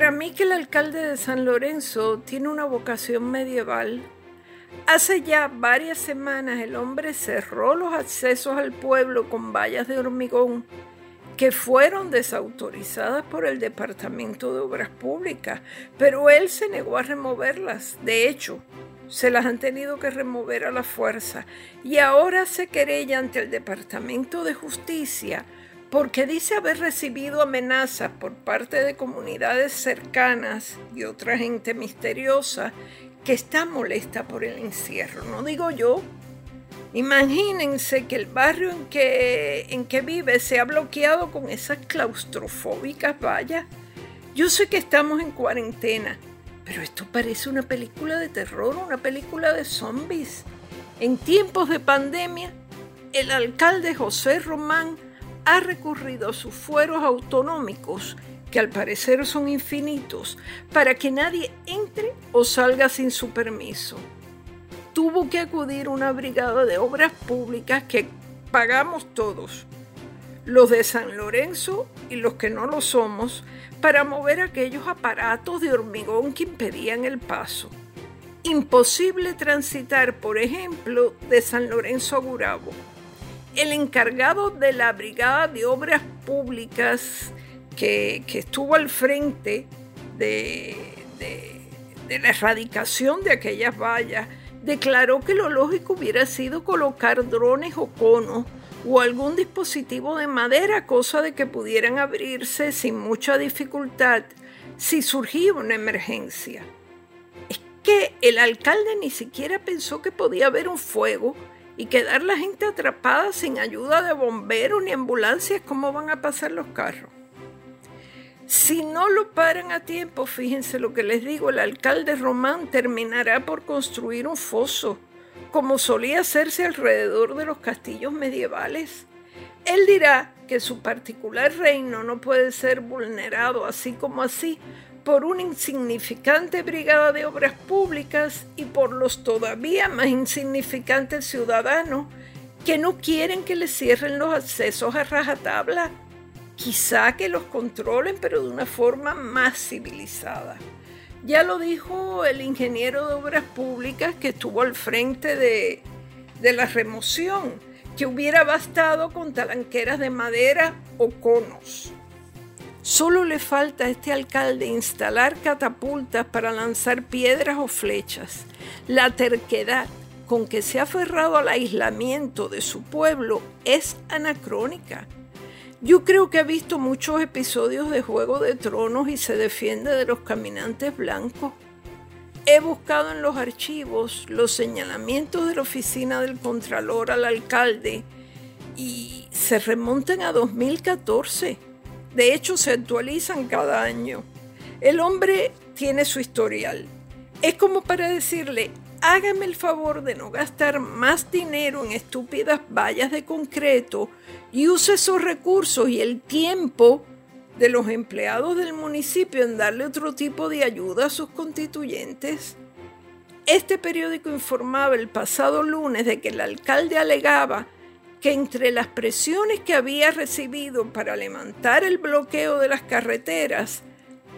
Para mí que el alcalde de San Lorenzo tiene una vocación medieval. Hace ya varias semanas el hombre cerró los accesos al pueblo con vallas de hormigón que fueron desautorizadas por el Departamento de Obras Públicas, pero él se negó a removerlas. De hecho, se las han tenido que remover a la fuerza y ahora se querella ante el Departamento de Justicia porque dice haber recibido amenazas por parte de comunidades cercanas y otra gente misteriosa que está molesta por el encierro. No digo yo, Imagínense que el barrio en que, en que vive se ha bloqueado con esas claustrofóbicas vallas. Yo sé que estamos en cuarentena, pero esto parece una película de terror, una película de zombies. En tiempos de pandemia, el alcalde José Román ha recurrido a sus fueros autonómicos, que al parecer son infinitos, para que nadie entre o salga sin su permiso tuvo que acudir una brigada de obras públicas que pagamos todos, los de San Lorenzo y los que no lo somos, para mover aquellos aparatos de hormigón que impedían el paso. Imposible transitar, por ejemplo, de San Lorenzo a Gurabo. El encargado de la Brigada de Obras Públicas que, estuvo al frente de, la erradicación de aquellas vallas declaró que lo lógico hubiera sido colocar drones o conos o algún dispositivo de madera, cosa de que pudieran abrirse sin mucha dificultad si surgía una emergencia. Es que el alcalde ni siquiera pensó que podía haber un fuego y quedar la gente atrapada sin ayuda de bomberos ni ambulancias, ¿cómo van a pasar los carros? Si no lo paran a tiempo, fíjense lo que les digo, el alcalde Román terminará por construir un foso, como solía hacerse alrededor de los castillos medievales. Él dirá que su particular reino no puede ser vulnerado así como así por una insignificante brigada de obras públicas y por los todavía más insignificantes ciudadanos que no quieren que le cierren los accesos a rajatabla quizá que los controlen, pero de una forma más civilizada. Ya lo dijo el ingeniero de obras públicas que estuvo al frente de, de la remoción, que hubiera bastado con talanqueras de madera o conos. Solo le falta a este alcalde instalar catapultas para lanzar piedras o flechas. La terquedad con que se ha aferrado al aislamiento de su pueblo es anacrónica. Yo creo que ha visto muchos episodios de Juego de Tronos y se defiende de los caminantes blancos. He buscado en los archivos los señalamientos de la oficina del Contralor al alcalde y se remontan a 2014. De hecho, se actualizan cada año. El hombre tiene su historial. Es como para decirle, hágame el favor de no gastar más dinero en estúpidas vallas de concreto y use esos recursos y el tiempo de los empleados del municipio en darle otro tipo de ayuda a sus constituyentes. Este periódico informaba el pasado lunes de que el alcalde alegaba que entre las presiones que había recibido para levantar el bloqueo de las carreteras,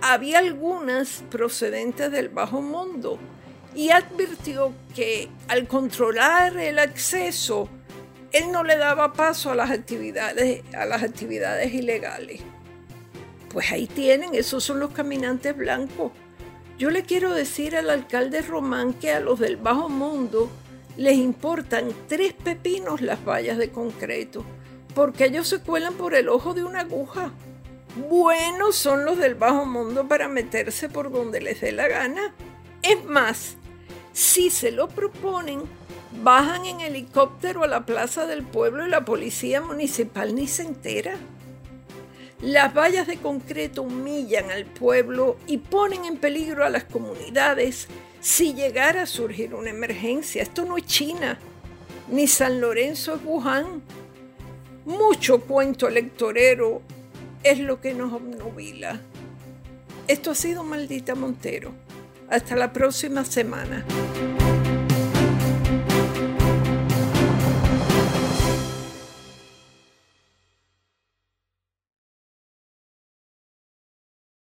había algunas procedentes del bajo mundo y advirtió que al controlar el acceso él no le daba paso a las actividades, a las actividades ilegales. Pues ahí tienen, esos son los caminantes blancos. Yo le quiero decir al alcalde Román que a los del bajo mundo les importan tres pepinos las vallas de concreto, porque ellos se cuelan por el ojo de una aguja. Buenos son los del bajo mundo para meterse por donde les dé la gana. Es más, si se lo proponen, Bajan en helicóptero a la plaza del pueblo y la policía municipal ni se entera. Las vallas de concreto humillan al pueblo y ponen en peligro a las comunidades si llegara a surgir una emergencia. Esto no es China, ni San Lorenzo es Wuhan. Mucho cuento electorero es lo que nos obnubila. Esto ha sido Maldita Montero. Hasta la próxima semana.